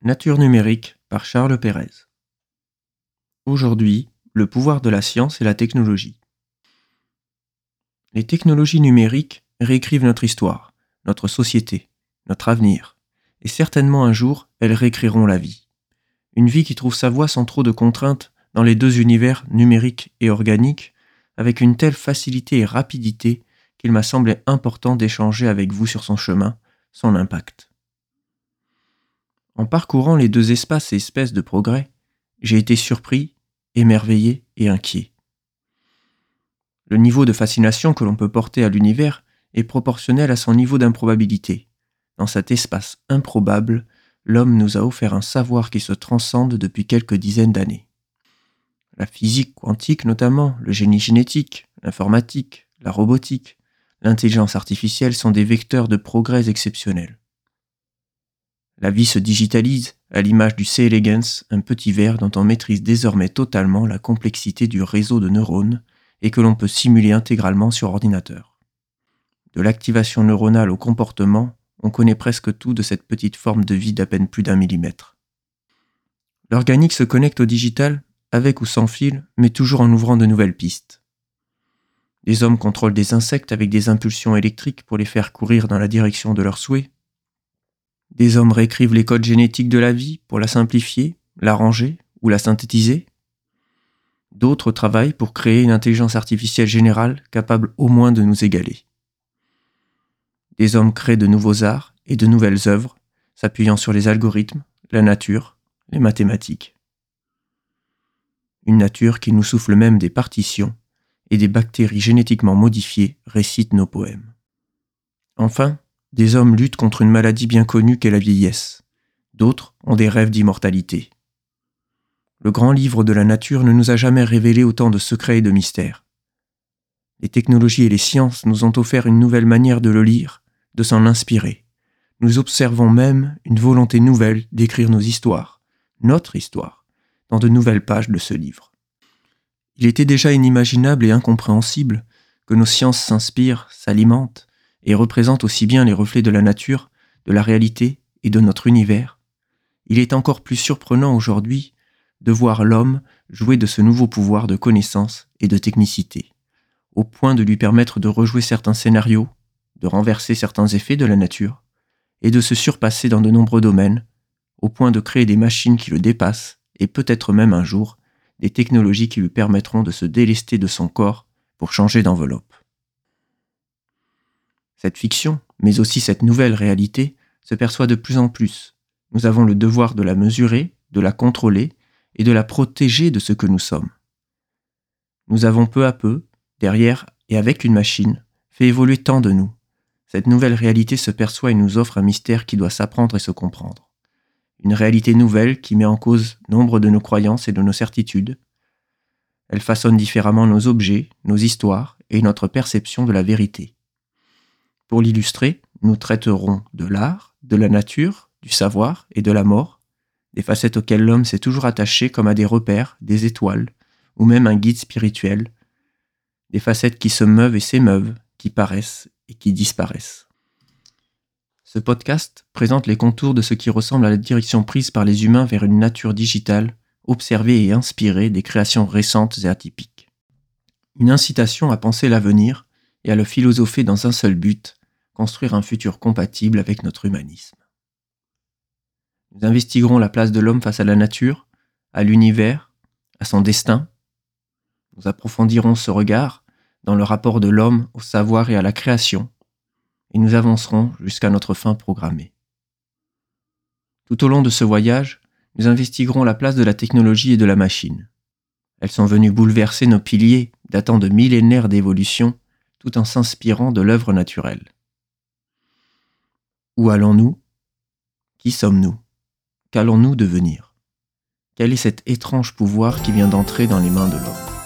Nature numérique par Charles Pérez. Aujourd'hui, le pouvoir de la science et la technologie. Les technologies numériques réécrivent notre histoire, notre société, notre avenir, et certainement un jour, elles réécriront la vie. Une vie qui trouve sa voie sans trop de contraintes dans les deux univers numérique et organique, avec une telle facilité et rapidité qu'il m'a semblé important d'échanger avec vous sur son chemin, son impact. En parcourant les deux espaces et espèces de progrès, j'ai été surpris, émerveillé et inquiet. Le niveau de fascination que l'on peut porter à l'univers est proportionnel à son niveau d'improbabilité. Dans cet espace improbable, l'homme nous a offert un savoir qui se transcende depuis quelques dizaines d'années. La physique quantique notamment, le génie génétique, l'informatique, la robotique, l'intelligence artificielle sont des vecteurs de progrès exceptionnels. La vie se digitalise à l'image du C. elegans, un petit verre dont on maîtrise désormais totalement la complexité du réseau de neurones et que l'on peut simuler intégralement sur ordinateur. De l'activation neuronale au comportement, on connaît presque tout de cette petite forme de vie d'à peine plus d'un millimètre. L'organique se connecte au digital avec ou sans fil, mais toujours en ouvrant de nouvelles pistes. Les hommes contrôlent des insectes avec des impulsions électriques pour les faire courir dans la direction de leurs souhaits, des hommes réécrivent les codes génétiques de la vie pour la simplifier, l'arranger ou la synthétiser. D'autres travaillent pour créer une intelligence artificielle générale capable au moins de nous égaler. Des hommes créent de nouveaux arts et de nouvelles œuvres, s'appuyant sur les algorithmes, la nature, les mathématiques. Une nature qui nous souffle même des partitions, et des bactéries génétiquement modifiées récitent nos poèmes. Enfin, des hommes luttent contre une maladie bien connue qu'est la vieillesse. D'autres ont des rêves d'immortalité. Le grand livre de la nature ne nous a jamais révélé autant de secrets et de mystères. Les technologies et les sciences nous ont offert une nouvelle manière de le lire, de s'en inspirer. Nous observons même une volonté nouvelle d'écrire nos histoires, notre histoire, dans de nouvelles pages de ce livre. Il était déjà inimaginable et incompréhensible que nos sciences s'inspirent, s'alimentent, et représente aussi bien les reflets de la nature, de la réalité et de notre univers, il est encore plus surprenant aujourd'hui de voir l'homme jouer de ce nouveau pouvoir de connaissance et de technicité, au point de lui permettre de rejouer certains scénarios, de renverser certains effets de la nature, et de se surpasser dans de nombreux domaines, au point de créer des machines qui le dépassent, et peut-être même un jour, des technologies qui lui permettront de se délester de son corps pour changer d'enveloppe. Cette fiction, mais aussi cette nouvelle réalité, se perçoit de plus en plus. Nous avons le devoir de la mesurer, de la contrôler et de la protéger de ce que nous sommes. Nous avons peu à peu, derrière et avec une machine, fait évoluer tant de nous. Cette nouvelle réalité se perçoit et nous offre un mystère qui doit s'apprendre et se comprendre. Une réalité nouvelle qui met en cause nombre de nos croyances et de nos certitudes. Elle façonne différemment nos objets, nos histoires et notre perception de la vérité. Pour l'illustrer, nous traiterons de l'art, de la nature, du savoir et de la mort, des facettes auxquelles l'homme s'est toujours attaché comme à des repères, des étoiles, ou même un guide spirituel, des facettes qui se meuvent et s'émeuvent, qui paraissent et qui disparaissent. Ce podcast présente les contours de ce qui ressemble à la direction prise par les humains vers une nature digitale, observée et inspirée des créations récentes et atypiques. Une incitation à penser l'avenir et à le philosopher dans un seul but, construire un futur compatible avec notre humanisme. Nous investiguerons la place de l'homme face à la nature, à l'univers, à son destin. Nous approfondirons ce regard dans le rapport de l'homme au savoir et à la création, et nous avancerons jusqu'à notre fin programmée. Tout au long de ce voyage, nous investiguerons la place de la technologie et de la machine. Elles sont venues bouleverser nos piliers datant de millénaires d'évolution tout en s'inspirant de l'œuvre naturelle. Où allons-nous? Qui sommes-nous? Qu'allons-nous devenir? Quel est cet étrange pouvoir qui vient d'entrer dans les mains de l'homme?